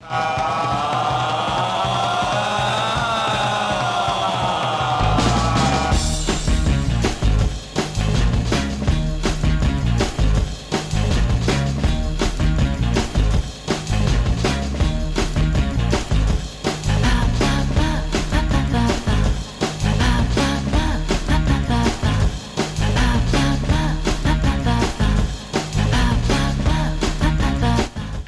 Uh...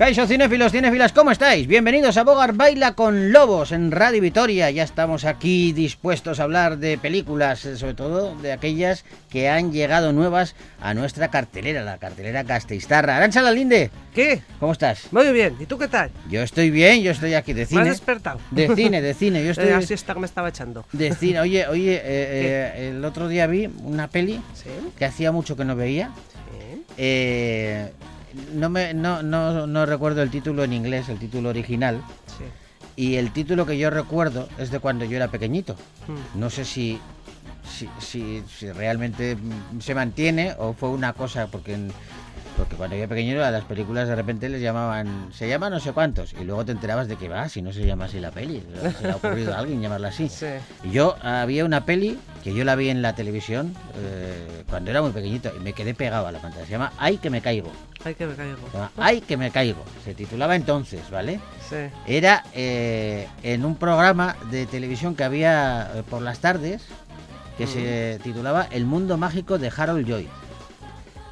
Caixo cinéfilos, cinéfilas, ¿cómo estáis? Bienvenidos a Bogar Baila con Lobos en Radio Vitoria. Ya estamos aquí dispuestos a hablar de películas, sobre todo de aquellas que han llegado nuevas a nuestra cartelera, la cartelera Casteistarra. Arancha Lalinde, ¿Qué? ¿cómo estás? Muy bien. ¿Y tú qué tal? Yo estoy bien, yo estoy aquí de ¿Me has cine. despertado? De cine, de cine, yo estoy Eh, así está que me estaba echando. de cine. Oye, oye, eh, eh, el otro día vi una peli ¿Sí? que hacía mucho que no veía. Sí. Eh, no, me, no, no, no recuerdo el título en inglés, el título original. Sí. Y el título que yo recuerdo es de cuando yo era pequeñito. Mm. No sé si, si, si, si realmente se mantiene o fue una cosa, porque, en- porque cuando yo era pequeñito a las películas de repente les llamaban, se llama no sé cuántos, y luego te enterabas de que va, si no se llama así la peli, se le ha ocurrido a alguien llamarla así. Sí. Y yo había una peli que yo la vi en la televisión eh, cuando era muy pequeñito y me quedé pegado a la pantalla. Se llama Ay que me caigo. Ay, que me caigo. Se llama Ay que me caigo. Se titulaba entonces, ¿vale? Sí. Era eh, en un programa de televisión que había eh, por las tardes que se titulaba El mundo mágico de Harold Lloyd,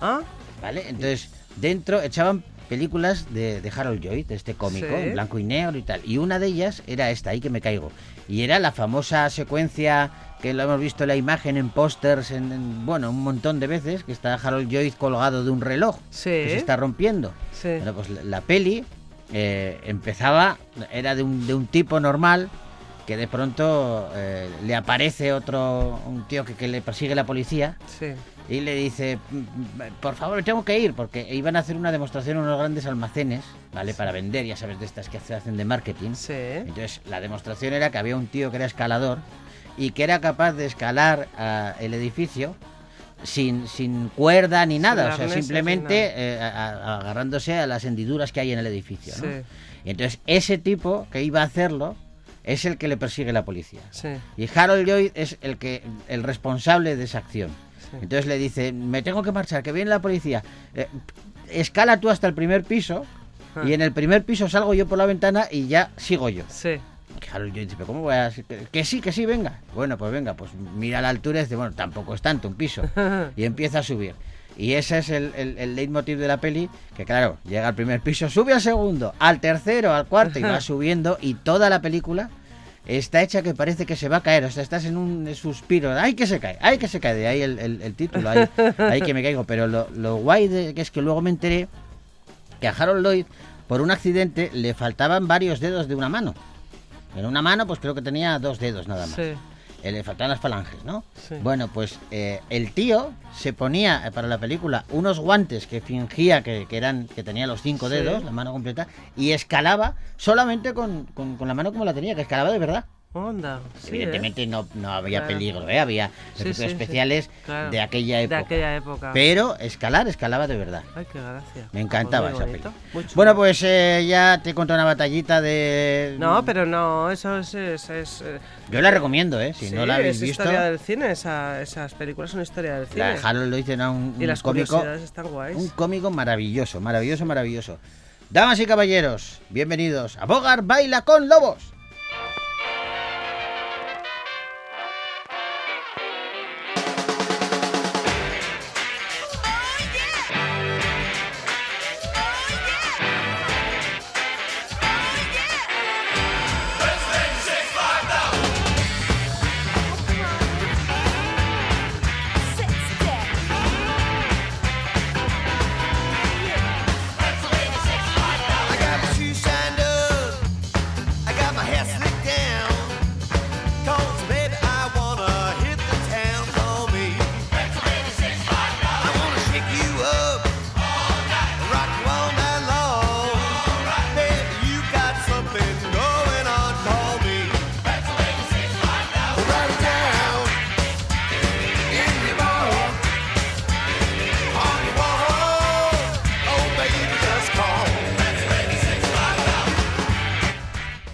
¿Ah? ¿Vale? Entonces, dentro echaban películas de, de Harold Lloyd, de este cómico, Sí. en blanco y negro y tal. Y una de ellas era esta, Ahí que me caigo. Y era la famosa secuencia que lo hemos visto en la imagen en pósters, en, en, bueno, un montón de veces, que está Harold Lloyd colgado de un reloj Sí. que se está rompiendo. Sí. Bueno, pues la, la peli eh, empezaba, era de un, de un tipo normal que de pronto eh, le aparece otro, un tío que, que le persigue la policía Sí. y le dice, "Mm, mm, por favor, tengo que ir, porque iban a hacer una demostración en unos grandes almacenes, ¿vale? Para vender, ya sabes, de estas que se hacen de marketing. Sí. Entonces, la demostración era que había un tío que era escalador y que era capaz de escalar ah, el edificio sin, sin cuerda ni nada, o sea, simplemente eh, a- a- agarrándose a las hendiduras que hay en el edificio. ¿no? Sí. Y entonces, ese tipo que iba a hacerlo es el que le persigue la policía. Sí. Y Harold Lloyd es el que el responsable de esa acción. Sí. Entonces le dice, me tengo que marchar, que viene la policía. Eh, escala tú hasta el primer piso Ah. y en el primer piso salgo yo por la ventana y ya sigo yo. Sí. Harold Lloyd dice, "¿Pero ¿cómo voy a...? Que, que sí, que sí, venga. Bueno, pues venga, pues mira la altura y dice, bueno, tampoco es tanto un piso. Y empieza a subir. Y ese es el, el, el leitmotiv de la peli, que claro, llega al primer piso, sube al segundo, al tercero, al cuarto y va subiendo y toda la película está hecha que parece que se va a caer, o sea, estás en un suspiro, ¡ay que se cae! ¡ay que se cae! De ahí el, título, ahí, ahí que me caigo. Pero lo, lo guay de, que es que luego me enteré que a Harold Lloyd, por un accidente, le faltaban varios dedos de una mano. En una mano, pues creo que tenía dos dedos nada más. Sí. Le faltaban las falanges, ¿no? Sí. Bueno, pues eh, el tío se ponía eh, para la película unos guantes que fingía que, que eran que tenía los cinco Sí. dedos, la mano completa, y escalaba solamente con, con- con la mano como la tenía, que escalaba de verdad. Onda. Sí, ¿eh? Evidentemente no, no había Claro. peligro, ¿eh? había Sí, especiales Claro. de aquella De época. aquella época. Pero escalar, escalaba de verdad. Ay, qué gracia. Me encantaba Pues muy esa chulo. Bueno, pues eh, ya te he contado una batallita de... No, pero no, eso es... es, es, Yo la recomiendo, ¿eh? Si no la habéis es visto... historia del cine, esa- esas películas son historia del cine. La Harold Lloyd era un, y un las cómico, están guays. un cómico maravilloso, maravilloso, maravilloso. Damas y caballeros, bienvenidos a Bogar Baila con Lobos.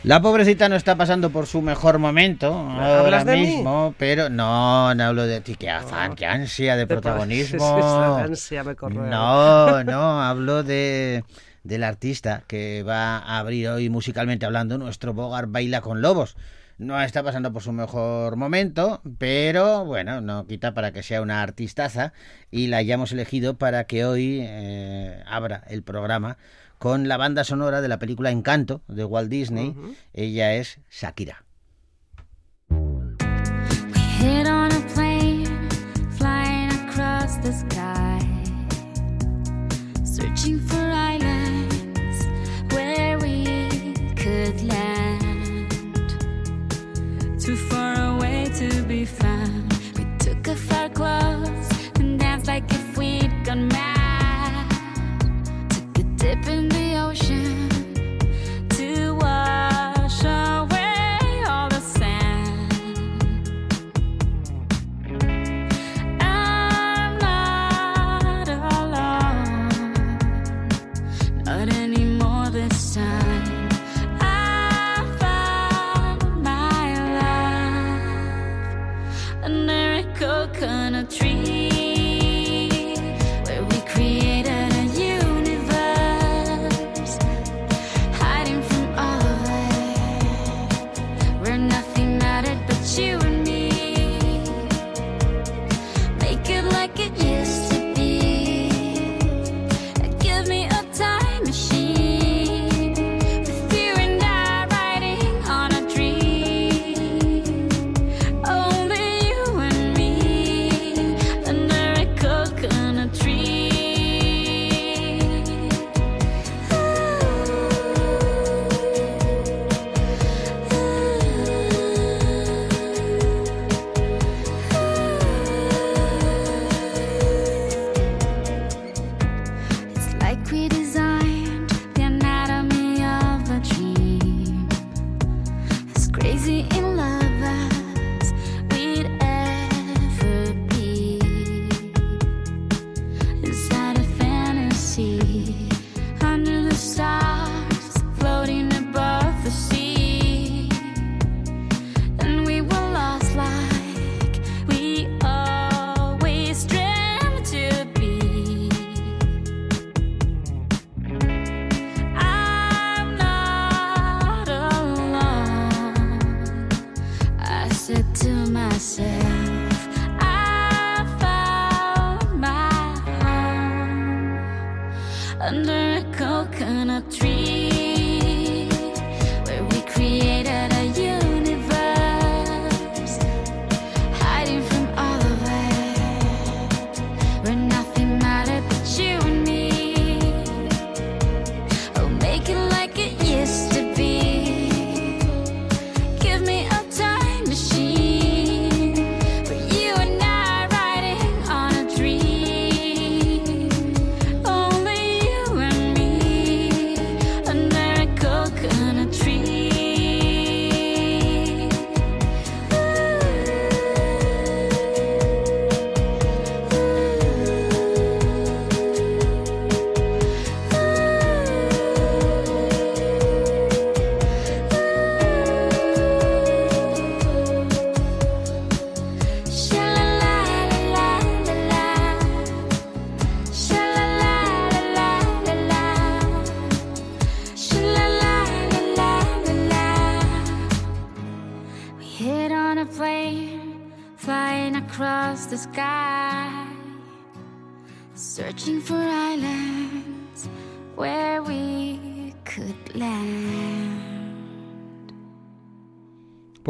La pobrecita no está pasando por su mejor momento ahora mismo, pero no, no hablo de ti. Qué afán, qué ansia de De pro- protagonismo. Esa ansia me corroe. No, no, hablo de del artista que va a abrir hoy musicalmente hablando nuestro Bogart Baila con Lobos. No está pasando por su mejor momento, pero bueno, no quita para que sea una artistaza y la hayamos elegido para que hoy eh, abra el programa con la banda sonora de la película Encanto de Walt Disney. Ella es Shakira.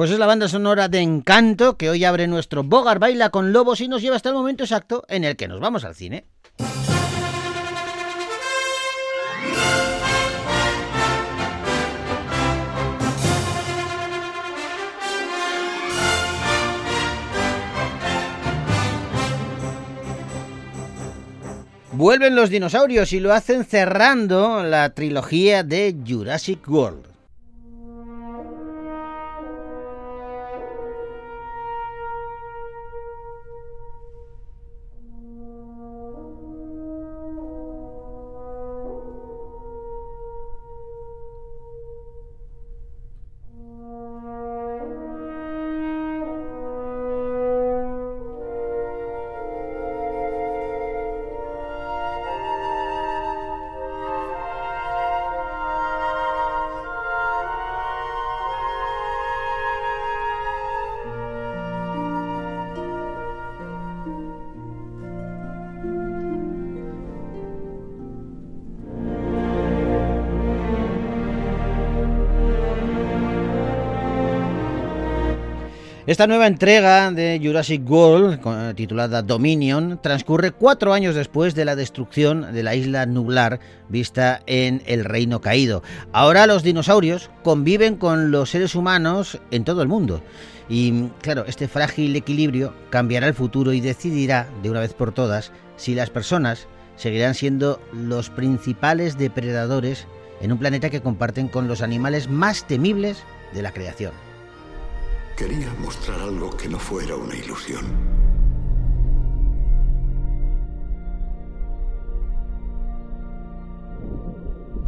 Pues es la banda sonora de Encanto que hoy abre nuestro Bogart Baila con Lobos y nos lleva hasta el momento exacto en el que nos vamos al cine. Vuelven los dinosaurios y lo hacen cerrando la trilogía de Jurassic World. Esta nueva entrega de Jurassic World, con- titulada Dominion, transcurre cuatro años después de la destrucción de la isla nublar vista en el Reino Caído. Ahora los dinosaurios conviven con los seres humanos en todo el mundo. Y claro, este frágil equilibrio cambiará el futuro y decidirá, de una vez por todas, si las personas seguirán siendo los principales depredadores en un planeta que comparten con los animales más temibles de la creación. Quería mostrar algo que no fuera una ilusión.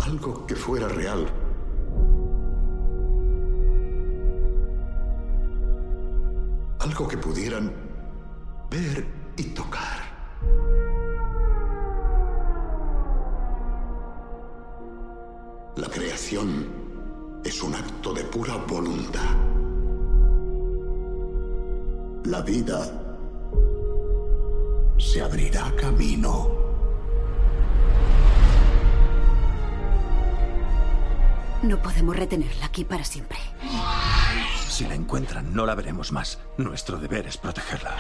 Algo que fuera real. Algo que pudieran ver y tocar. La creación es un acto de pura voluntad. La vida se abrirá camino. No podemos retenerla aquí para siempre. Si la encuentran, no la veremos más. Nuestro deber es protegerla.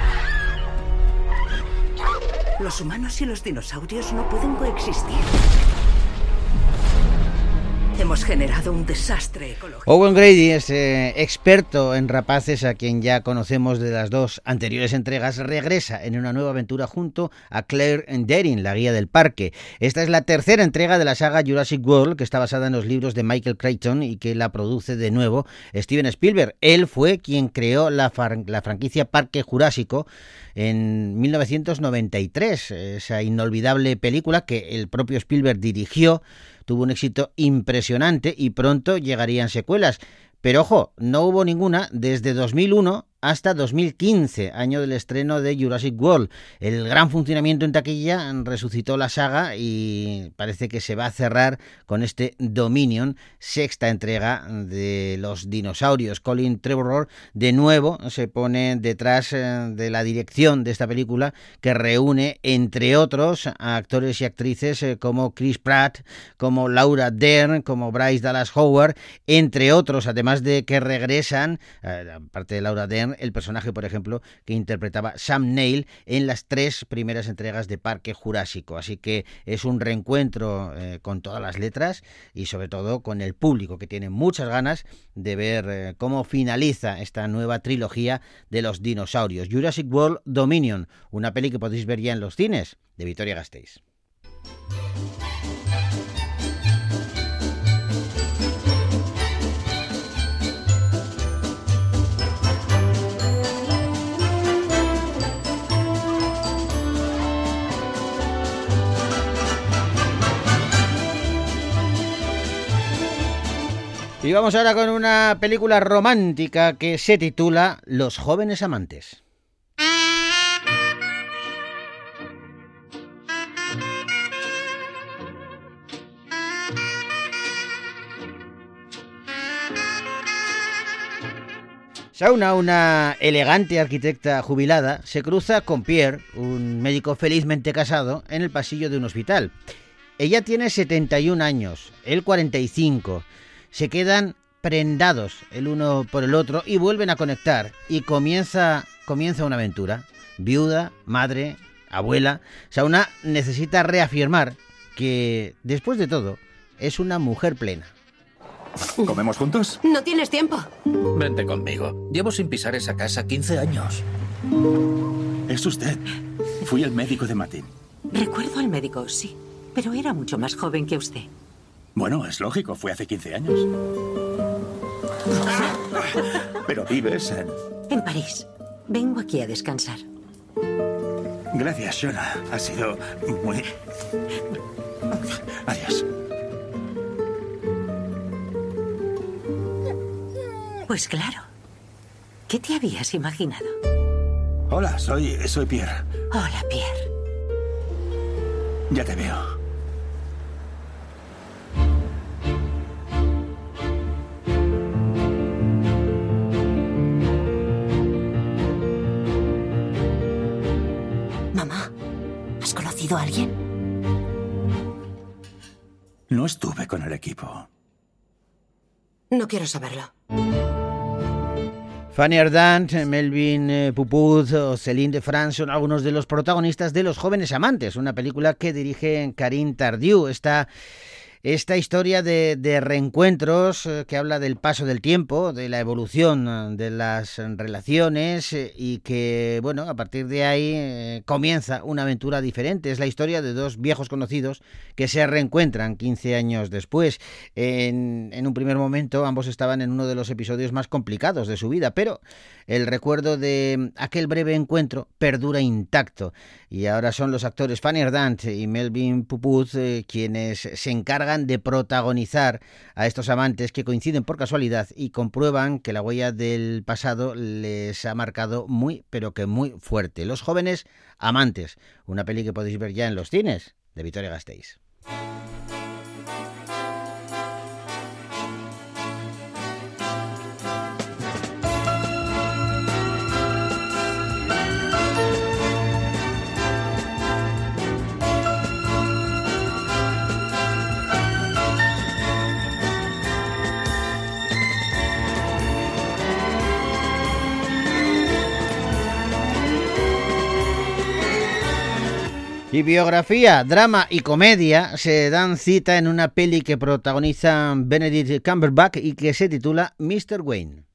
Los humanos y los dinosaurios no pueden coexistir. Hemos generado un desastre ecológico. Owen Grady es eh, experto en rapaces a quien ya conocemos de las dos anteriores entregas, regresa en una nueva aventura junto a Claire Derin, la guía del parque. Esta es la tercera entrega de la saga Jurassic World, que está basada en los libros de Michael Crichton y que la produce de nuevo Steven Spielberg. Él fue quien creó la, fran- la franquicia Parque Jurásico en 1993, esa inolvidable película que el propio Spielberg dirigió tuvo un éxito impresionante y pronto llegarían secuelas. Pero ojo, no hubo ninguna desde 2001 hasta 2015, año del estreno de Jurassic World. El gran funcionamiento en taquilla resucitó la saga y parece que se va a cerrar con este Dominion, sexta entrega de los dinosaurios. Colin Trevorrow de nuevo se pone detrás eh, de la dirección de esta película que reúne, entre otros, a actores y actrices eh, como Chris Pratt, como Laura Dern, como Bryce Dallas Howard, entre otros, además de que regresan, eh, aparte de Laura Dern, el personaje, por ejemplo, que interpretaba Sam Neill en las tres primeras entregas de Parque Jurásico. Así que es un reencuentro eh, con todas las letras y sobre todo con el público que tiene muchas ganas de ver eh, cómo finaliza esta nueva trilogía de los dinosaurios. Jurassic World Dominion, una peli que podéis ver ya en los cines de Victoria Gasteiz. Y vamos ahora con una película romántica que se titula Los jóvenes amantes. Sauna, una elegante arquitecta jubilada, se cruza con Pierre, un médico felizmente casado, en el pasillo de un hospital. Ella tiene 71 años, él 45. Se quedan prendados el uno por el otro y vuelven a conectar y comienza comienza una aventura. Viuda, madre, abuela, Sauna necesita reafirmar que después de todo es una mujer plena. ¿Comemos juntos? ¿No tienes tiempo? Vente conmigo. Llevo sin pisar esa casa 15 años. Es usted. Fui el médico de Matín. Recuerdo al médico, sí, pero era mucho más joven que usted. Bueno, es lógico, fue hace 15 años. Pero vives en... En París. Vengo aquí a descansar. Gracias, Shona. Ha sido muy... Adiós. Pues claro. ¿Qué te habías imaginado? Hola, soy, soy Pierre. Hola, Pierre. Ya te veo. ¿Has conocido a alguien? No estuve con el equipo. No quiero saberlo. Fanny Ardant, Melvin eh, Pupuz o Céline de France son algunos de los protagonistas de Los jóvenes amantes, una película que dirige Karine Tardieu. Esta esta historia de, reencuentros eh, que habla del paso del tiempo, de la evolución eh, de las relaciones eh, y que, bueno, a partir de ahí comienza una aventura diferente. Es la historia de dos viejos conocidos que se reencuentran 15 años después. En, en un primer momento ambos estaban en uno de los episodios más complicados de su vida, pero el recuerdo de aquel breve encuentro perdura intacto y ahora son los actores Fanny Ardant y Melvin Pupuz eh, quienes se encargan de protagonizar a estos amantes que coinciden por casualidad y comprueban que la huella del pasado les ha marcado muy pero que muy fuerte. Los jóvenes amantes, una peli que podéis ver ya en los cines de Victoria Gasteiz. Y biografía, drama y comedia se dan cita en una peli que protagoniza Benedict Cumberbatch y que se titula Mr. Wayne.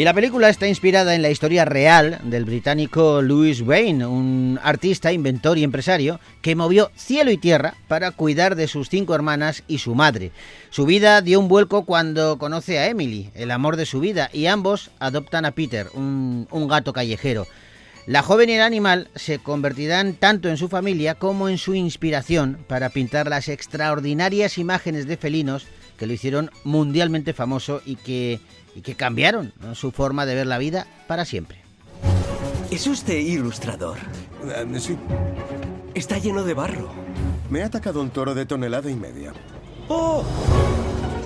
Y la película está inspirada en la historia real del británico Louis Wayne, un artista, inventor y empresario que movió cielo y tierra para cuidar de sus cinco hermanas y su madre. Su vida dio un vuelco cuando conoce a Emily, el amor de su vida, y ambos adoptan a Peter, un, un gato callejero. La joven y el animal se convertirán tanto en su familia como en su inspiración para pintar las extraordinarias imágenes de felinos que lo hicieron mundialmente famoso y que y que cambiaron su forma de ver la vida para siempre. ¿Es usted ilustrador? Uh, sí. Está lleno de barro. Me ha atacado un toro de tonelada y media. ¡Oh!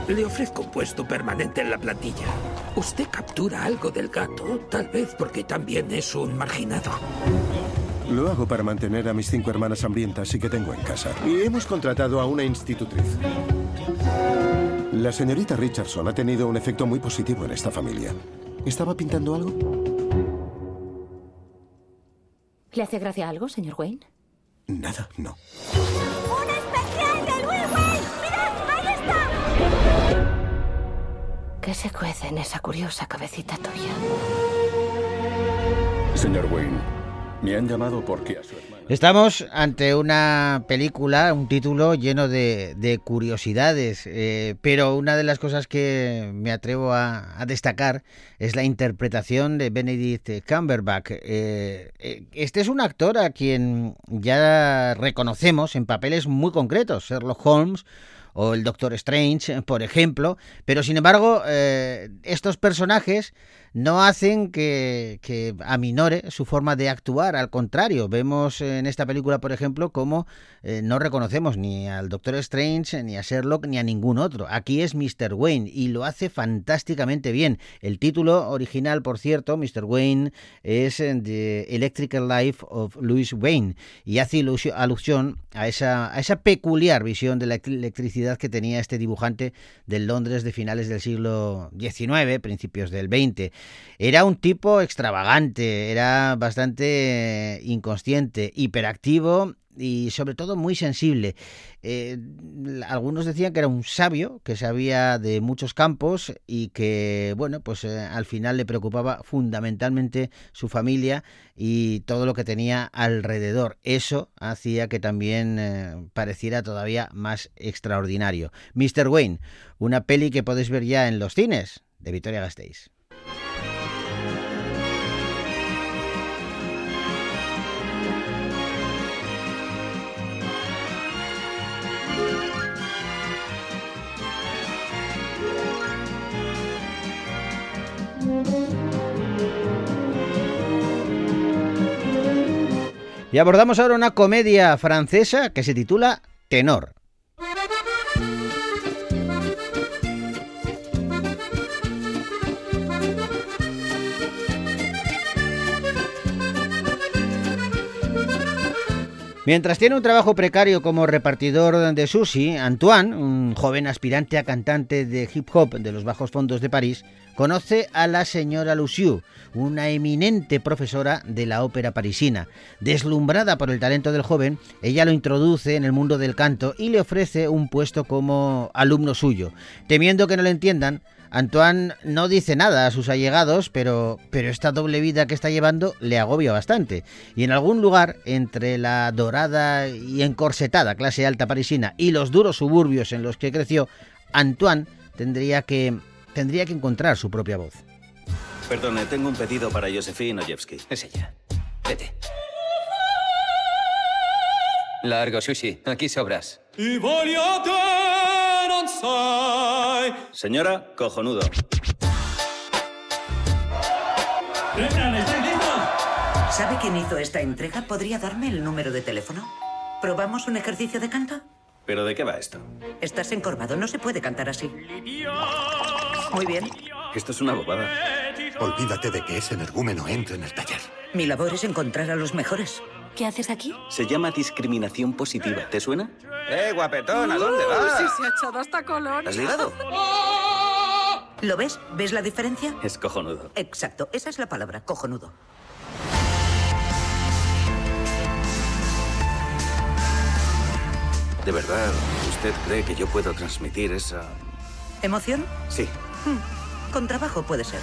Le ofrezco un puesto permanente en la plantilla. Usted captura algo del gato, tal vez porque también es un marginado. Lo hago para mantener a mis cinco hermanas hambrientas y que tengo en casa. Y hemos contratado a una institutriz. La señorita Richardson ha tenido un efecto muy positivo en esta familia. ¿Estaba pintando algo? ¿Le hace gracia algo, señor Wayne? Nada, no. ¡Un especial de Louis Wayne! ¡Mirad! ¡Ahí está! ¿Qué se cuece en esa curiosa cabecita tuya? Señor Wayne, me han llamado porque a su. Estamos ante una película, un título lleno de, de curiosidades, eh, pero una de las cosas que me atrevo a, a destacar es la interpretación de Benedict Cumberbatch. Eh, eh, este es un actor a quien ya reconocemos en papeles muy concretos, Sherlock Holmes o el Doctor Strange, por ejemplo, pero sin embargo eh, estos personajes no hacen que, que, aminore su forma de actuar, al contrario, vemos en esta película, por ejemplo, cómo eh, no reconocemos ni al Doctor Strange, ni a Sherlock, ni a ningún otro. Aquí es Mr. Wayne y lo hace fantásticamente bien. El título original, por cierto, Mr. Wayne, es The Electrical Life of Louis Wayne y hace alusión a esa, a esa peculiar visión de la electricidad que tenía este dibujante del Londres de finales del siglo XIX, principios del XX. Era un tipo extravagante, era bastante inconsciente, hiperactivo y sobre todo muy sensible. Eh, algunos decían que era un sabio, que sabía de muchos campos y que, bueno, pues eh, al final le preocupaba fundamentalmente su familia y todo lo que tenía alrededor. Eso hacía que también eh, pareciera todavía más extraordinario. Mr. Wayne, una peli que podéis ver ya en los cines de Victoria Gasteiz. Y abordamos ahora una comedia francesa que se titula Tenor. Mientras tiene un trabajo precario como repartidor de sushi, Antoine, un joven aspirante a cantante de hip hop de los bajos fondos de París, conoce a la señora Lucieux, una eminente profesora de la ópera parisina. Deslumbrada por el talento del joven, ella lo introduce en el mundo del canto y le ofrece un puesto como alumno suyo. Temiendo que no lo entiendan, Antoine no dice nada a sus allegados, pero, pero esta doble vida que está llevando le agobia bastante. Y en algún lugar, entre la dorada y encorsetada clase alta parisina y los duros suburbios en los que creció, Antoine tendría que, tendría que encontrar su propia voz. Perdone, tengo un pedido para Josephine Ojewski. Es ella. Vete. Largo, sushi. Aquí sobras. Señora, cojonudo. ¿Sabe quién hizo esta entrega? ¿Podría darme el número de teléfono? ¿Probamos un ejercicio de canto? ¿Pero de qué va esto? Estás encorvado, no se puede cantar así. Muy bien. Esto es una bobada. Olvídate de que ese energúmeno entre en el taller. Mi labor es encontrar a los mejores. ¿Qué haces aquí? Se llama discriminación positiva. ¿Te suena? ¡Eh, guapetón! ¿A dónde Uh, vas? sí, se ha echado hasta color. ¿Has ligado? ¿Lo ves? ¿Ves la diferencia? Es cojonudo. Exacto, esa es la palabra, cojonudo. ¿De verdad usted cree que yo puedo transmitir esa... ¿Emoción? Sí. Hmm, Con trabajo puede ser.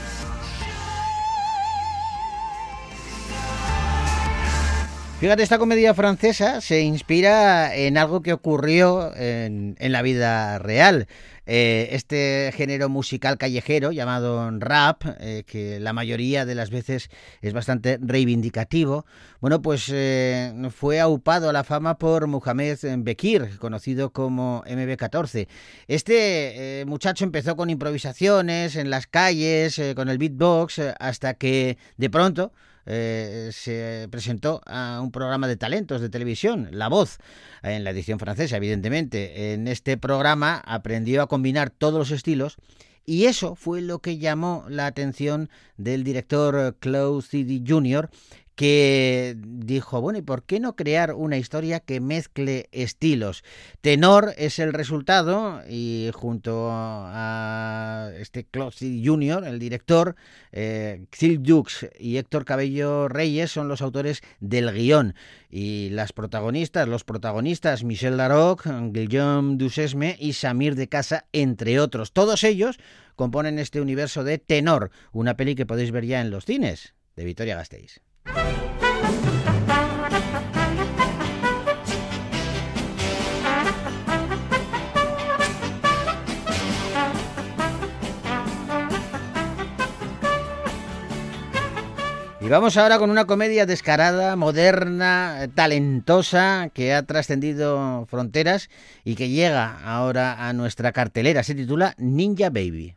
Fíjate, esta comedia francesa se inspira en algo que ocurrió en, en la vida real. Eh, este género musical callejero llamado rap, eh, que la mayoría de las veces es bastante reivindicativo, bueno, pues eh, fue aupado a la fama por Mohamed Bekir, conocido como MB14. Este muchacho empezó con improvisaciones en las calles, con el beatbox, hasta que de pronto eh, se presentó a un programa de talentos de televisión, La Voz, en la edición francesa, evidentemente. En este programa aprendió a combinar todos los estilos y eso fue lo que llamó la atención del director Claude City Jr., que dijo, bueno, ¿y por qué no crear una historia que mezcle estilos? Tenor es el resultado y junto a este City Jr., el director, eh, y Héctor Cabello Reyes son los autores del guion. Y las protagonistas, los protagonistas, Michel Larocque, Guillaume Duchesme y Samir de Casa, entre otros. Todos ellos componen este universo de Tenor, una peli que podéis ver ya en los cines, de Vitoria Gasteiz. Y vamos ahora con una comedia descarada, moderna, talentosa, que ha trascendido fronteras y que llega ahora a nuestra cartelera. Se titula Ninja Baby.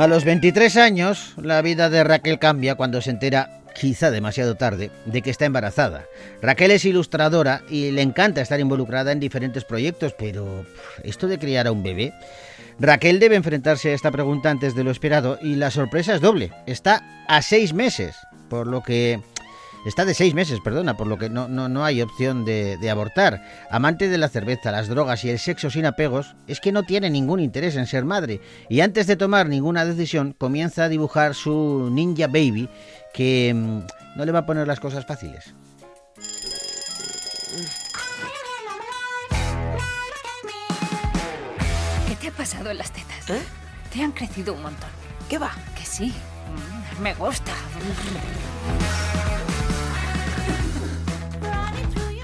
A los 23 años, la vida de Raquel cambia cuando se entera, quizá demasiado tarde, de que está embarazada. Raquel es ilustradora y le encanta estar involucrada en diferentes proyectos, pero ¿esto de criar a un bebé? Raquel debe enfrentarse a esta pregunta antes de lo esperado y la sorpresa es doble. Está a seis meses, por lo que... Está de seis meses, perdona, por lo que no, no, no hay opción de, de, abortar. Amante de la cerveza, las drogas y el sexo sin apegos, es que no tiene ningún interés en ser madre. Y antes de tomar ninguna decisión, comienza a dibujar su Ninja Baby, que mmm, no le va a poner las cosas fáciles. ¿Qué te ha pasado en las tetas? ¿Eh? Te han crecido un montón. ¿Qué va? Que sí. Me gusta.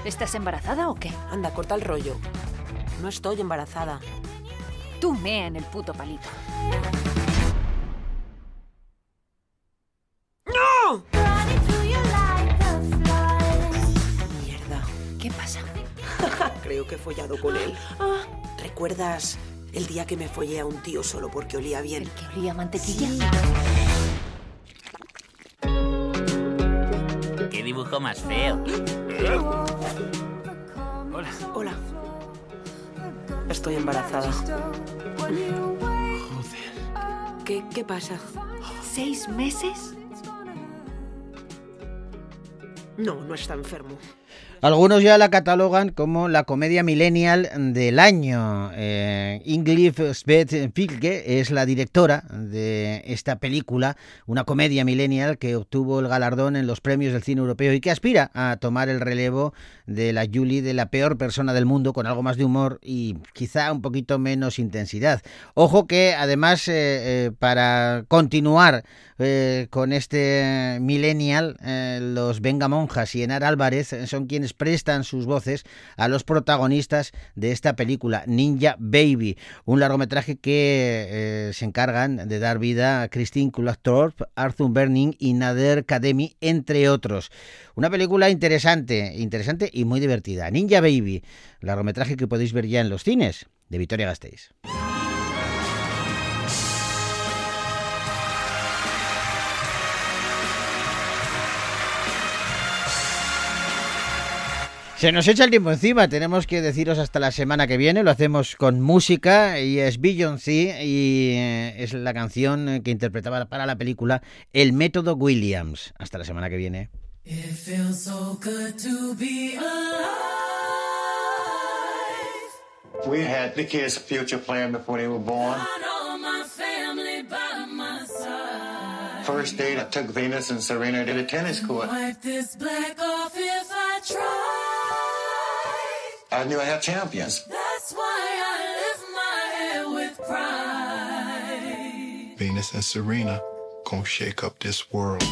¿Estás embarazada o qué? Anda, corta el rollo. No estoy embarazada. Tú mea en el puto palito. ¡No! Mierda. ¿Qué pasa? Creo que he follado con él. ¿Recuerdas el día que me follé a un tío solo porque olía bien? ¿El que olía mantequilla? ¿Qué dibujo más feo? Hola. Estoy embarazada. ¿Qué, qué pasa? ¿Seis meses? No, no está enfermo. Algunos ya la catalogan como la comedia millennial del año. Eh, Ingrid Sved Filke es la directora de esta película, una comedia millennial que obtuvo el galardón en los premios del cine europeo y que aspira a tomar el relevo de la Julie de la peor persona del mundo con algo más de humor y quizá un poquito menos intensidad. Ojo que además eh, eh, para continuar eh, con este millennial, los Venga Monjas y Enar Álvarez son quienes prestan sus voces a los protagonistas de esta película, Ninja Baby, un largometraje que eh, se encargan de dar vida a Christine Kulaktorp, Arthur Berning y Nader Kademi, entre otros. Una película interesante, interesante y muy divertida. Ninja Baby, largometraje que podéis ver ya en los cines de Victoria Gasteiz. Se nos echa el tiempo encima, tenemos que deciros hasta la semana que viene, lo hacemos con música y es Beyoncé y eh, es la canción que interpretaba para la película El método Williams. Hasta la semana que viene. It feels so good to be alive. We had the kids' future plan before they were born. First date, I took Venus and Serena to the tennis court. Wipe this black off if I try. I knew I had champions. That's why I lift my head with pride. Venus and Serena gonna shake up this world.